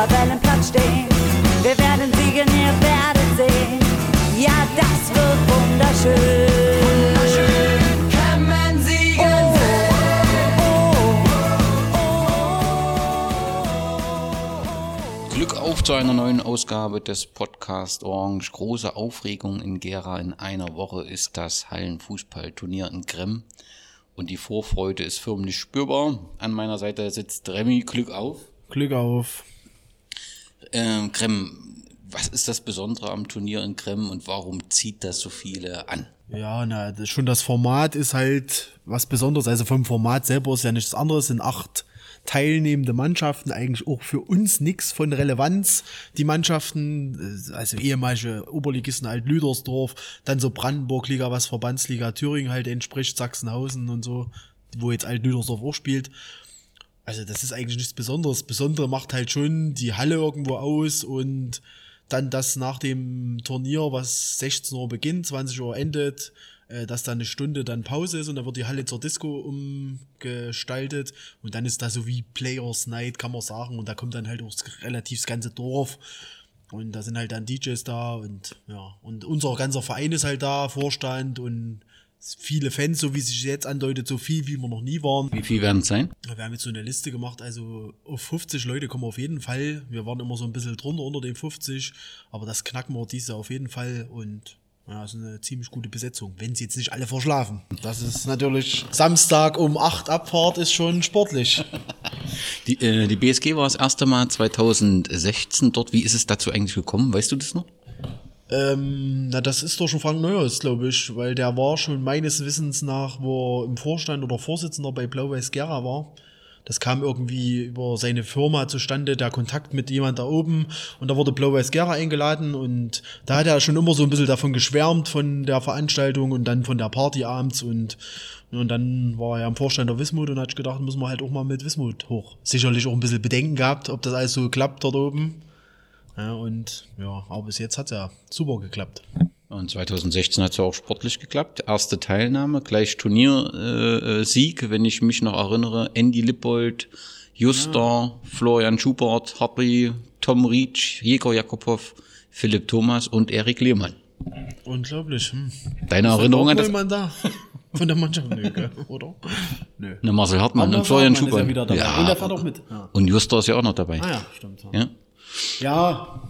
Tabellenplatz stehen. Wir werden siegen, ihr werdet sehen, ja, das wird wunderschön. Wunderschön Kremmen siegen. Glück auf zu einer neuen Ausgabe des Podcast Orange. Große Aufregung in Gera. In einer Woche ist das Hallenfußballturnier in Gremm. Und die Vorfreude ist förmlich spürbar. An meiner Seite sitzt Remy. Glück auf. Glück auf. Ähm, Gremm, was ist das Besondere am Turnier in Gremm und warum zieht das so viele an? Ja, na, das, schon das Format ist halt was Besonderes. Also vom Format selber ist ja nichts anderes. Es sind acht teilnehmende Mannschaften, eigentlich auch für uns nix von Relevanz. Die Mannschaften, äh, also ehemalige Oberligisten halt Lüdersdorf, dann so Brandenburg-Liga, was Verbandsliga Thüringen halt entspricht, Sachsenhausen und so, wo jetzt alt Lüdersdorf auch spielt. Also das ist eigentlich nichts Besonderes. Besondere macht halt schon die Halle irgendwo aus und dann das nach dem Turnier, was 16 Uhr beginnt, 20 Uhr endet, äh, dass da eine Stunde dann Pause ist und dann wird die Halle zur Disco umgestaltet und dann ist da so wie Players Night, kann man sagen, und da kommt dann halt auch relativ das ganze Dorf und da sind halt dann DJs da und ja, und unser ganzer Verein ist halt da, Vorstand und viele Fans, so wie sich jetzt andeutet, so viel, wie wir noch nie waren. Wie viel werden es sein? Wir haben jetzt so eine Liste gemacht, also auf 50 Leute kommen wir auf jeden Fall. Wir waren immer so ein bisschen drunter unter den 50, aber das knacken wir dieses Jahr auf jeden Fall und ja, ist eine ziemlich gute Besetzung, wenn sie jetzt nicht alle verschlafen. Das ist natürlich Samstag um 8 Abfahrt ist schon sportlich. Die, äh, die BSG war das erste Mal 2016 dort. Wie ist es dazu eigentlich gekommen? Weißt du das noch? Ähm, na, das ist doch schon Frank Neuhaus, glaube ich, weil der war schon meines Wissens nach, wo er im Vorstand oder Vorsitzender bei Blau-Weiß Gera war. Das kam irgendwie über seine Firma zustande, der Kontakt mit jemand da oben. Und da wurde Blau-Weiß Gera eingeladen und da hat er schon immer so ein bisschen davon geschwärmt, von der Veranstaltung und dann von der Party abends und, und dann war er im Vorstand der Wismut und hat gedacht, müssen wir halt auch mal mit Wismut hoch. Sicherlich auch ein bisschen Bedenken gehabt, ob das alles so klappt dort oben. Ja, und ja, aber bis jetzt hat's ja super geklappt. Und 2016 hat es ja auch sportlich geklappt. Erste Teilnahme, gleich Turniersieg, äh, Sieg, wenn ich mich noch erinnere. Andy Lippold, Juster, Florian Schubert, Harry, Tom Rietsch, Jäger Jakobow, Philipp Thomas und Erik Lehmann. Unglaublich. Hm. Deine Erinnerung an das? da? Von der Mannschaft, nö, gell? oder? Nö. Ne, Marcel Hartmann und Florian Schubert. ja dabei. Und der fährt auch mit. Ja. Und Juster ist ja auch noch dabei. Ah ja, stimmt. Ja. Ja?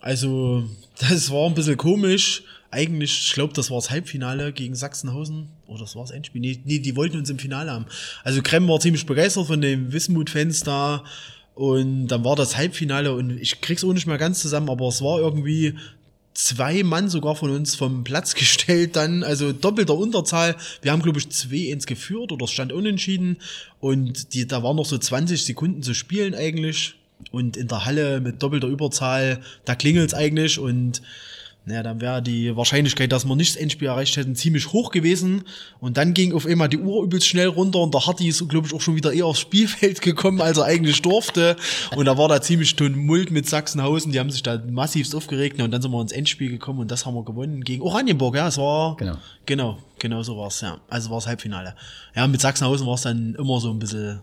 also das war ein bisschen komisch. Eigentlich, ich glaube, das war das Halbfinale gegen Sachsenhausen. Oder das war das Endspiel. Nee, nee, die wollten uns im Finale haben. Also Krem war ziemlich begeistert von den Wismut-Fans da. Und dann war das Halbfinale und ich krieg's auch nicht mehr ganz zusammen, aber es war irgendwie zwei Mann sogar von uns vom Platz gestellt dann, also doppelter Unterzahl. Wir haben, glaube ich, 2-1 geführt oder es stand unentschieden und die, da waren noch so 20 Sekunden zu spielen eigentlich und in der Halle mit doppelter Überzahl, da klingelt's eigentlich und naja, dann wäre die Wahrscheinlichkeit, dass wir nicht das Endspiel erreicht hätten, ziemlich hoch gewesen. Und dann ging auf einmal die Uhr übelst schnell runter und der Hardy ist, glaube ich, auch schon wieder eher aufs Spielfeld gekommen, als er eigentlich durfte. Und da war da ziemlich Tumult mit Sachsenhausen, die haben sich da massivst aufgeregt und dann sind wir ins Endspiel gekommen und das haben wir gewonnen gegen Oranienburg, ja, es war, Genau. genau, genau so war's, ja. Also war es Halbfinale. Ja, mit Sachsenhausen war es dann immer so ein bisschen,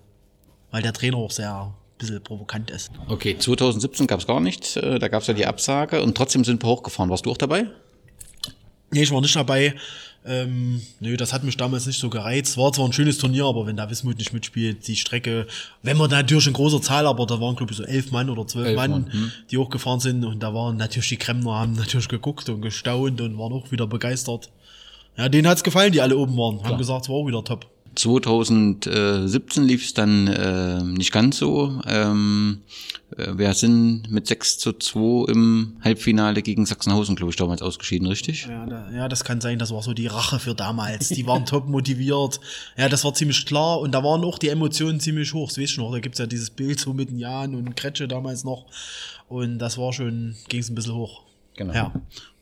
weil der Trainer auch sehr, bisschen provokant ist. Okay, 2017 gab es gar nichts. äh, Da gab es ja die Absage und trotzdem sind wir hochgefahren. Warst du auch dabei? Nee, ich war nicht dabei. Ähm, nö, das hat mich damals nicht so gereizt. War zwar ein schönes Turnier, aber wenn da Wismut nicht mitspielt, die Strecke, wenn man natürlich in großer Zahl, aber da waren glaube ich so elf Mann oder zwölf Elf Mann, Mann, hm. die hochgefahren sind und da waren natürlich die Kremner, haben natürlich geguckt und gestaunt und waren auch wieder begeistert. Ja, denen hat's gefallen, die alle oben waren. Haben gesagt, es war auch wieder top. 2017 lief es dann äh, nicht ganz so. Ähm, äh, wir sind mit 6 zu 2 im Halbfinale gegen Sachsenhausen, glaube ich, damals ausgeschieden, richtig? Ja, da, ja, das kann sein, das war so die Rache für damals. Die waren top motiviert. Ja, das war ziemlich klar und da waren auch die Emotionen ziemlich hoch. Das weißt du noch, da gibt's ja dieses Bild so mit den Jan und Kretsche damals noch. Und das war schon, ging's ein bisschen hoch. Genau. Ja.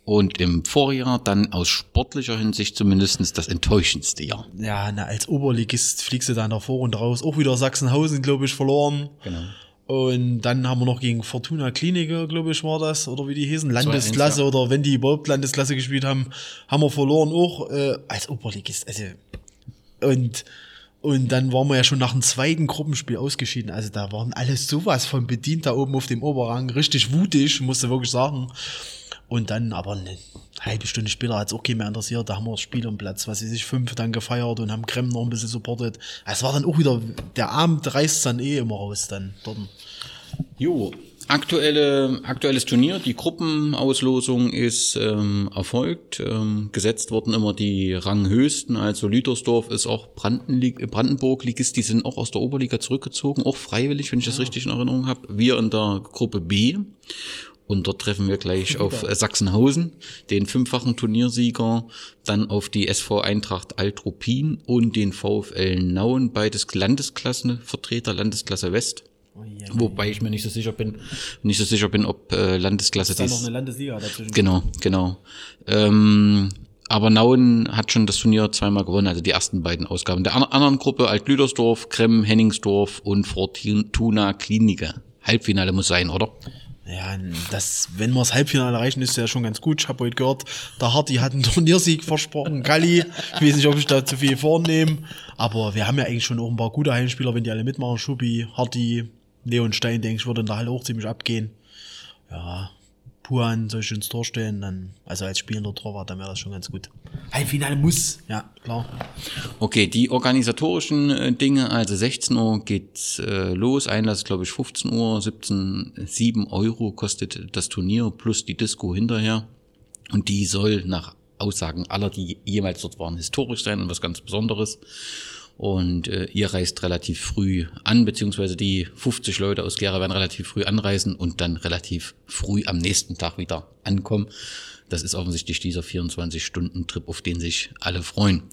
Und im Vorjahr dann aus sportlicher Hinsicht zumindestens das enttäuschendste Jahr. Ja, na, als Oberligist fliegst du da in der Vorrunde raus. Auch wieder Sachsenhausen, glaube ich, verloren. Genau. Und dann haben wir noch gegen Fortuna Kliniker, glaube ich, war das, oder wie die hießen, Landesklasse, ja. oder wenn die überhaupt Landesklasse gespielt haben, haben wir verloren auch äh, als Oberligist. Also, und, und dann waren wir ja schon nach dem zweiten Gruppenspiel ausgeschieden. Also da waren alles sowas von bedient da oben auf dem Oberrang. Richtig wutig, musste wirklich sagen. Und dann aber eine halbe Stunde später hat es auch keinen mehr interessiert. Da haben wir das Spiel am Platz, was sie sich fünf dann gefeiert und haben Krem noch ein bisschen supportet. Es war dann auch wieder, der Abend reißt dann eh immer raus dann dort. Jo, aktuelle, aktuelles Turnier, die Gruppenauslosung ist ähm, erfolgt. Ähm, gesetzt wurden immer die Ranghöchsten, also Lütersdorf ist auch Brandenlig Brandenburg-Ligist, die sind auch aus der Oberliga zurückgezogen, auch freiwillig, wenn ich das richtig in Erinnerung habe. Wir in der Gruppe B. Und dort treffen wir gleich auf äh, Sachsenhausen, den fünffachen Turniersieger, dann auf die SV Eintracht Altruppin und den VfL Nauen, beides Landesklassenvertreter, Landesklasse West. Wobei ich mir nicht so sicher bin, nicht so sicher bin, ob äh, Landesklasse Ist da noch eine Landesliga dazwischen? Genau, genau. Ähm, aber Nauen hat schon das Turnier zweimal gewonnen, also die ersten beiden Ausgaben. Der an anderen Gruppe Alt-Lüdersdorf, Krem, Henningsdorf und Fortuna Klinike. Halbfinale muss sein, oder? Ja, das, wenn wir das Halbfinale erreichen, ist ja schon ganz gut. Ich habe heute gehört, der Harti hat einen Turniersieg versprochen, Galli. Ich weiß nicht, ob ich da zu viel vornehme, aber wir haben ja eigentlich schon auch ein paar gute Heimspieler, wenn die alle mitmachen. Schubi, Harti, Leon Stein, denke ich, würde in der Halle auch ziemlich abgehen. Ja, Puan soll ich ins Tor stellen, dann, also als spielender Torwart, dann wäre das schon ganz gut. Halbfinale muss, ja, klar. Okay, die organisatorischen äh, Dinge, also 16 Uhr geht's äh, los, Einlass glaube ich 15 Uhr, 17, 7 Euro kostet das Turnier plus die Disco hinterher. Und die soll nach Aussagen aller, die jemals dort waren, historisch sein und was ganz Besonderes. Und äh, ihr reist relativ früh an, beziehungsweise die 50 Leute aus Gera werden relativ früh anreisen und dann relativ früh am nächsten Tag wieder ankommen. Das ist offensichtlich dieser 24-Stunden-Trip, auf den sich alle freuen.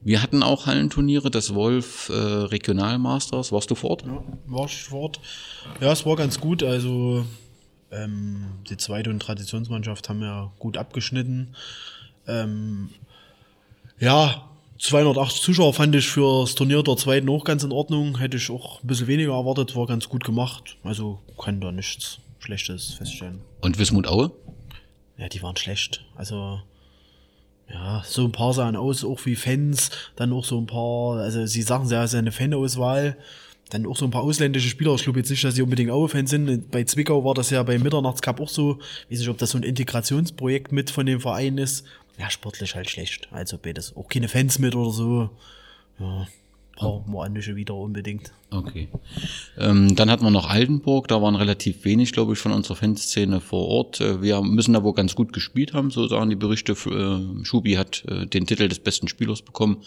Wir hatten auch Hallenturniere, das Wolf äh, Regionalmasters. Warst du vor Ort? Ja, war ich fort. Ja, es war ganz gut. Also ähm, die zweite und Traditionsmannschaft haben ja gut abgeschnitten. Ähm, ja, 280 Zuschauer fand ich fürs Turnier der zweiten auch ganz in Ordnung. Hätte ich auch ein bisschen weniger erwartet, war ganz gut gemacht. Also kann da nichts Schlechtes feststellen. Und Wismut Aue? Ja, die waren schlecht. Also, ja, so ein paar sahen aus, auch wie Fans, dann auch so ein paar, also sie sagen ja, es ist eine Fanauswahl, dann auch so ein paar ausländische Spieler. Ich glaube jetzt nicht, dass sie unbedingt Aue-Fans sind. Bei Zwickau war das ja beim Mitternachtscup auch so. Ich weiß nicht, ob das so ein Integrationsprojekt mit von dem Verein ist. Ja, sportlich halt schlecht. Also beides. Auch keine Fans mit oder so. Ja, brauchen wir nicht wieder unbedingt. Okay. Ähm, dann hatten wir noch Altenburg, da waren relativ wenig, glaube ich, von unserer Fanszene vor Ort. Äh, Wir müssen da wohl ganz gut gespielt haben, so sagen die Berichte. Äh, Schubi hat äh, den Titel des besten Spielers bekommen,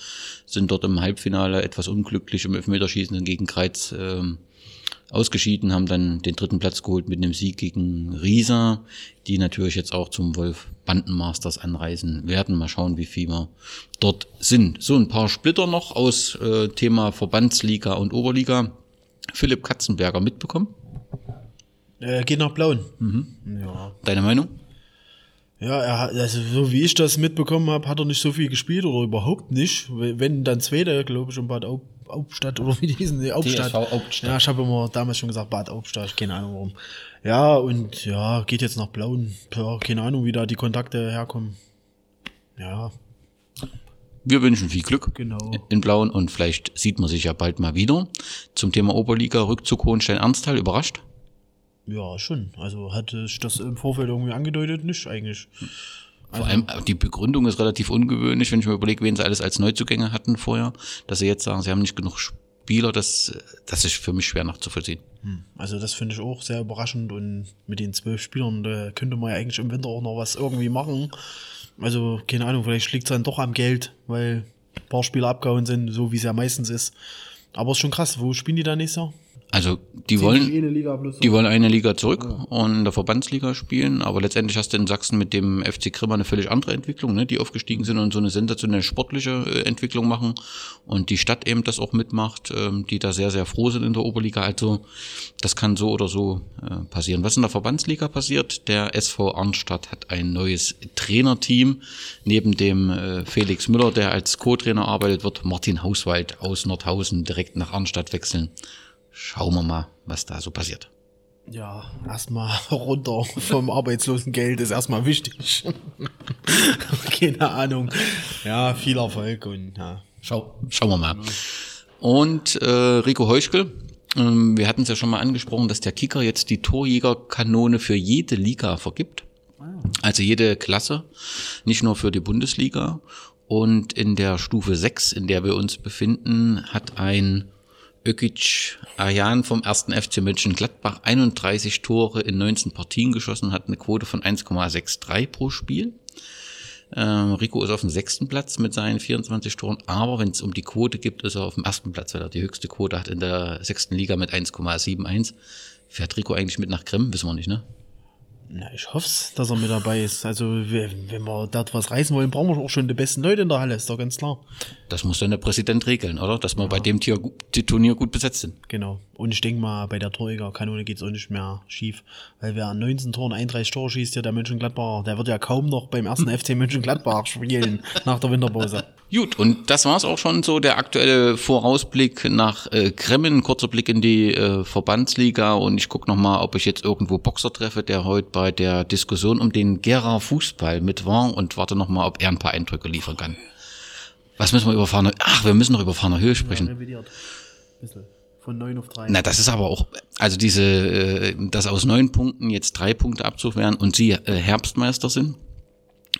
sind dort im Halbfinale etwas unglücklich im Elfmeterschießen gegen Kreiz ähm, ausgeschieden, haben dann den dritten Platz geholt mit einem Sieg gegen Riesa, die natürlich jetzt auch zum Wolf Bandenmasters anreisen werden. Mal schauen, wie viel wir dort sind. So ein paar Splitter noch aus äh, Thema Verbandsliga und Oberliga. Philipp Katzenberger mitbekommen. Äh, geht nach Blauen. Ja. Deine Meinung? Ja, er hat, also so wie ich das mitbekommen habe, hat er nicht so viel gespielt oder überhaupt nicht. Wenn dann Zweiter, glaube ich, in Bad Aub, Aubstadt oder wie die hießen, nee, Aubstadt. TSV Aubstadt. Ja, ich habe immer damals schon gesagt Bad Aubstadt, keine Ahnung warum. Ja, und ja, geht jetzt nach Blauen. Ja, keine Ahnung, wie da die Kontakte herkommen. Ja, Wir wünschen viel Glück Genau. in Blauen und vielleicht sieht man sich ja bald mal wieder. Zum Thema Oberliga, Rückzug Hohenstein-Ernsthal, überrascht? Ja, schon. Also hatte ich das im Vorfeld irgendwie angedeutet? Nicht eigentlich. Vor allem äh, die Begründung ist relativ ungewöhnlich, wenn ich mir überlege, wen sie alles als Neuzugänge hatten vorher, dass sie jetzt sagen, sie haben nicht genug Spieler, das, das ist für mich schwer nachzuvollziehen. Also das finde ich auch sehr überraschend und mit den zwölf Spielern da könnte man ja eigentlich im Winter auch noch was irgendwie machen. Also keine Ahnung, vielleicht liegt es dann doch am Geld, weil ein paar Spieler abgehauen sind, so wie es ja meistens ist. Aber ist schon krass, wo spielen die da nächstes Jahr? Also die wollen, eine Liga plus Die wollen eine Liga zurück und in der Verbandsliga spielen, aber letztendlich hast du in Sachsen mit dem FC Grimma eine völlig andere Entwicklung, ne? die aufgestiegen sind und so eine sensationelle sportliche äh, Entwicklung machen und die Stadt eben das auch mitmacht, ähm, die da sehr, sehr froh sind in der Oberliga. Also das kann so oder so äh, passieren. Was in der Verbandsliga passiert, der SV Arnstadt hat ein neues Trainerteam. Neben dem äh, Felix Müller, der als Co-Trainer arbeitet, wird Martin Hauswald aus Nordhausen direkt nach Arnstadt wechseln. Schauen wir mal, was da so passiert. Ja, erstmal runter vom Arbeitslosengeld ist erstmal wichtig. Keine Ahnung. Ja, viel Erfolg und ja. Schau, schauen wir mal. Und äh, Rico Heuschkel, ähm, wir hatten es ja schon mal angesprochen, dass der Kicker jetzt die Torjägerkanone für jede Liga vergibt. Also jede Klasse, nicht nur für die Bundesliga. Und in der Stufe 6, in der wir uns befinden, hat ein Ökic Ayan vom ersten FC Mönchengladbach 31 Tore in 19 Partien geschossen, hat eine Quote von 1,63 pro Spiel. Ähm, Rico ist auf dem sechsten Platz mit seinen 24 Toren, aber wenn es um die Quote gibt, ist er auf dem ersten Platz, weil er die höchste Quote hat in der sechsten Liga mit 1,71. Fährt Rico eigentlich mit nach Grimm? Wissen wir nicht, ne? Na, ich hoffe dass er mit dabei ist. Also, wenn wir dort was reißen wollen, brauchen wir auch schon die besten Leute in der Halle, ist doch ganz klar. Das muss dann der Präsident regeln, oder? Dass wir bei dem Tier, die Turnier gut besetzt sind. Genau. Und ich denke mal, bei der Torjägerkanone geht's auch nicht mehr schief. Weil wer an 19 Toren 31 Tore schießt, ja der Mönchengladbach, der wird ja kaum noch beim ersten FC Mönchengladbach spielen nach der Winterpause. Gut, und das war's auch schon so, der aktuelle Vorausblick nach äh, Kremmen, kurzer Blick in die äh, Verbandsliga und ich guck noch mal, ob ich jetzt irgendwo Boxer treffe, der heute bei der Diskussion um den Gera Fußball mit war und warte noch mal, ob er ein paar Eindrücke liefern kann. Was müssen wir über Fahner? Ach, wir müssen noch über Fahner Höhe sprechen. Ja. Von 9 auf 3. Na, das ist aber auch, also diese, äh, dass aus neun Punkten jetzt drei Punkte Abzug wären und sie äh, Herbstmeister sind,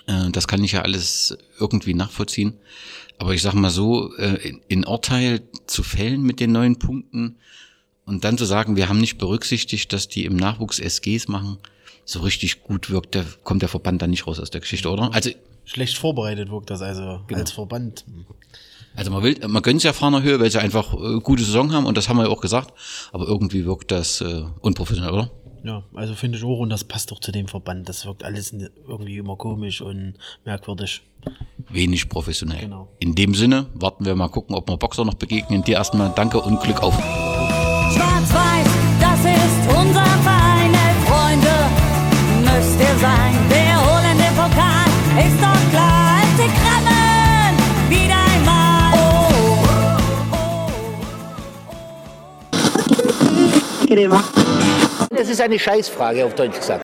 äh, das kann ich ja alles irgendwie nachvollziehen. Aber ich sag mal so, in, in Urteil zu fällen mit den neun Punkten und dann zu sagen, wir haben nicht berücksichtigt, dass die im Nachwuchs SGs machen, so richtig gut wirkt, da kommt der Verband dann nicht raus aus der Geschichte, oder? Also, Schlecht vorbereitet wirkt das also Genau. als Verband. also man will, man gönnt ja Fahner Höhe, weil sie einfach äh, gute Saison haben und das haben wir ja auch gesagt. Aber irgendwie wirkt das äh, unprofessionell, oder? Ja, also finde ich auch und das passt doch zu dem Verband. Das wirkt alles irgendwie immer komisch und merkwürdig. Wenig professionell. Genau. In dem Sinne warten wir mal gucken, ob wir Boxer noch begegnen. Dir erstmal danke und Glück auf. Das ist eine Scheißfrage, auf Deutsch gesagt.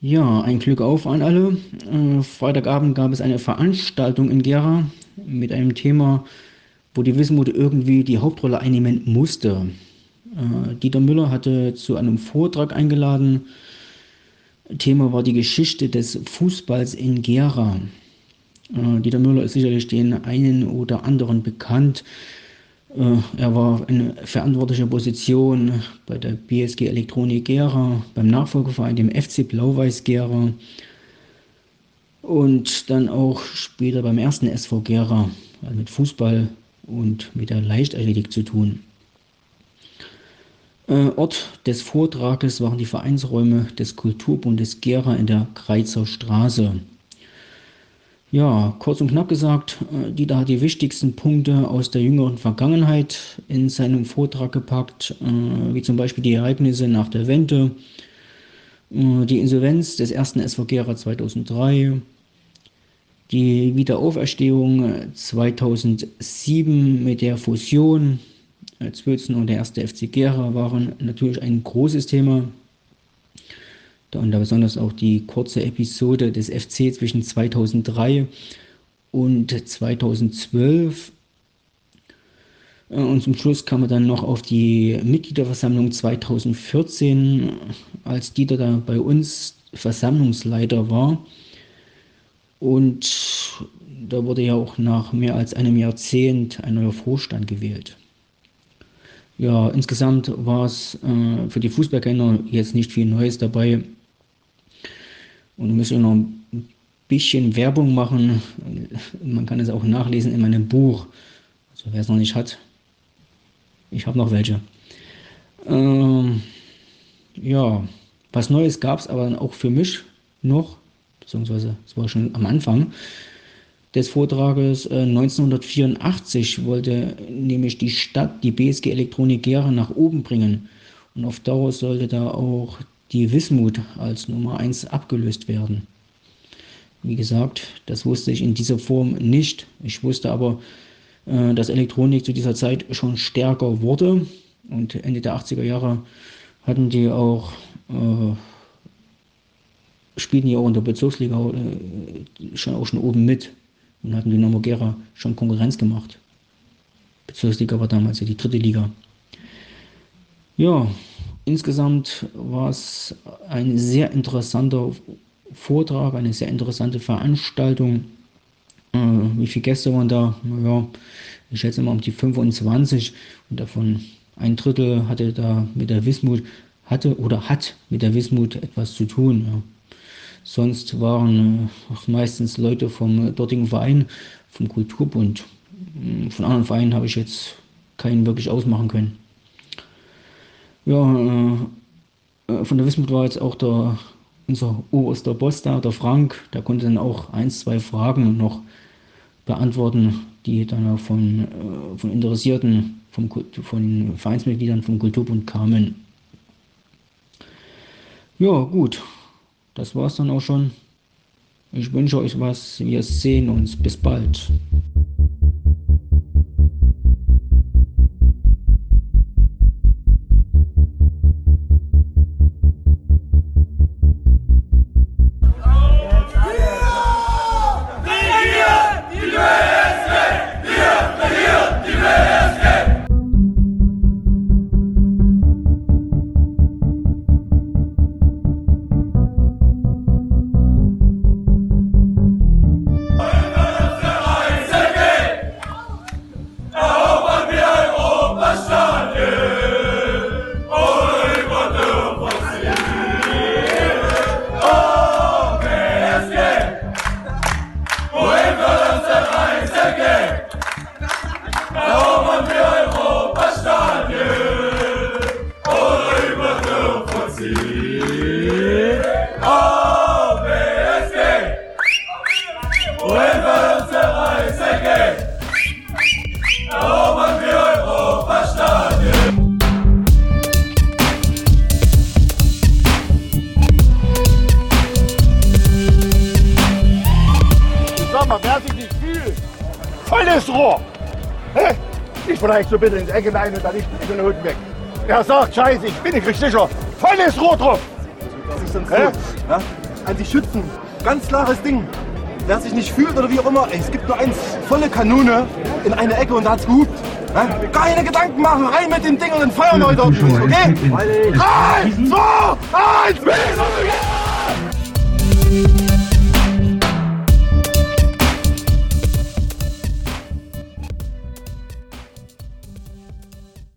Ja, ein Glück auf an alle. Äh, Freitagabend gab es eine Veranstaltung in Gera mit einem Thema, wo die Wismut irgendwie die Hauptrolle einnehmen musste. Äh, Dieter Müller hatte zu einem Vortrag eingeladen. Thema war die Geschichte des Fußballs in Gera. Äh, Dieter Müller ist sicherlich den einen oder anderen bekannt. Äh, Er war eine verantwortliche Position bei der BSG Elektronik Gera, beim Nachfolgeverein dem FC Blau-Weiß Gera und dann auch später beim ersten SV Gera, also mit Fußball und mit der Leichtathletik zu tun. Äh, Ort des Vortrages waren die Vereinsräume des Kulturbundes Gera in der Kreizer Straße. Ja, kurz und knapp gesagt, äh, Dieter hat die wichtigsten Punkte aus der jüngeren Vergangenheit in seinem Vortrag gepackt, äh, wie zum Beispiel die Ereignisse nach der Wende, äh, die Insolvenz des ersten SV Gera 2003, die Wiederauferstehung äh, 2007 mit der Fusion Zwölzen und der erste FC Gera waren natürlich ein großes Thema. Und da besonders auch die kurze Episode des FC zwischen 2003 und 2012. Äh, Und zum Schluss kam er dann noch auf die Mitgliederversammlung 2014, als Dieter da bei uns Versammlungsleiter war. Und da wurde ja auch nach mehr als einem Jahrzehnt ein neuer Vorstand gewählt. Ja, insgesamt war es äh, für die Fußballkenner jetzt nicht viel Neues dabei. Und müssen noch ein bisschen Werbung machen. Man kann es auch nachlesen in meinem Buch. Also wer es noch nicht hat, ich habe noch welche. Ähm, ja, was Neues gab es aber auch für mich noch, beziehungsweise es war schon am Anfang des Vortrages. Äh, 1984 wollte nämlich die Stadt die BSG Elektronik Gera nach oben bringen. Und auf Dauer sollte da auch die Wismut als Nummer 1 abgelöst werden. Wie gesagt, das wusste ich in dieser Form nicht. Ich wusste aber, äh, dass Elektronik zu dieser Zeit schon stärker wurde Und Ende der 80er Jahre hatten die auch, äh, spielten die auch in der Bezirksliga äh, schon auch schon oben mit und hatten die Nomogera schon Konkurrenz gemacht. Bezirksliga war damals ja die dritte Liga. Ja, insgesamt war es ein sehr interessanter Vortrag, eine sehr interessante Veranstaltung. Äh, wie viele Gäste waren da? Ja, ich schätze mal um die 25 und davon ein Drittel hatte da mit der Wismut, hatte oder hat mit der Wismut etwas zu tun. Ja. Sonst waren äh, meistens Leute vom dortigen Verein, vom Kulturbund. Hm, von anderen Vereinen habe ich jetzt keinen wirklich ausmachen können. Ja, äh, äh, von der Wismut war jetzt auch der, unser oberster Boss da, der Frank, der konnte dann auch ein, zwei Fragen noch beantworten, die dann auch von, äh, von Interessierten, vom, von Vereinsmitgliedern vom Kulturbund kamen. Ja, gut, das war's dann auch schon. Ich wünsche euch was. Wir sehen uns. Bis bald. Volles Rohr. Hä? Ich vielleicht so bitte ins Ecke rein und dann nicht in den Hund weg. Er sagt, scheiße, ich bin nicht richtig sicher. Volles Rohr drauf. Das ist sonst Hä? Ja? An die Schützen. Ganz klares Ding. Wer sich nicht fühlt oder wie auch immer, ey, es gibt nur eins, volle Kanone in eine Ecke und da hat's gehupt. Ja? Keine Gedanken machen, rein mit dem Ding und dann feuern wir heute auf den Schuss, okay? Drei, zwei, eins,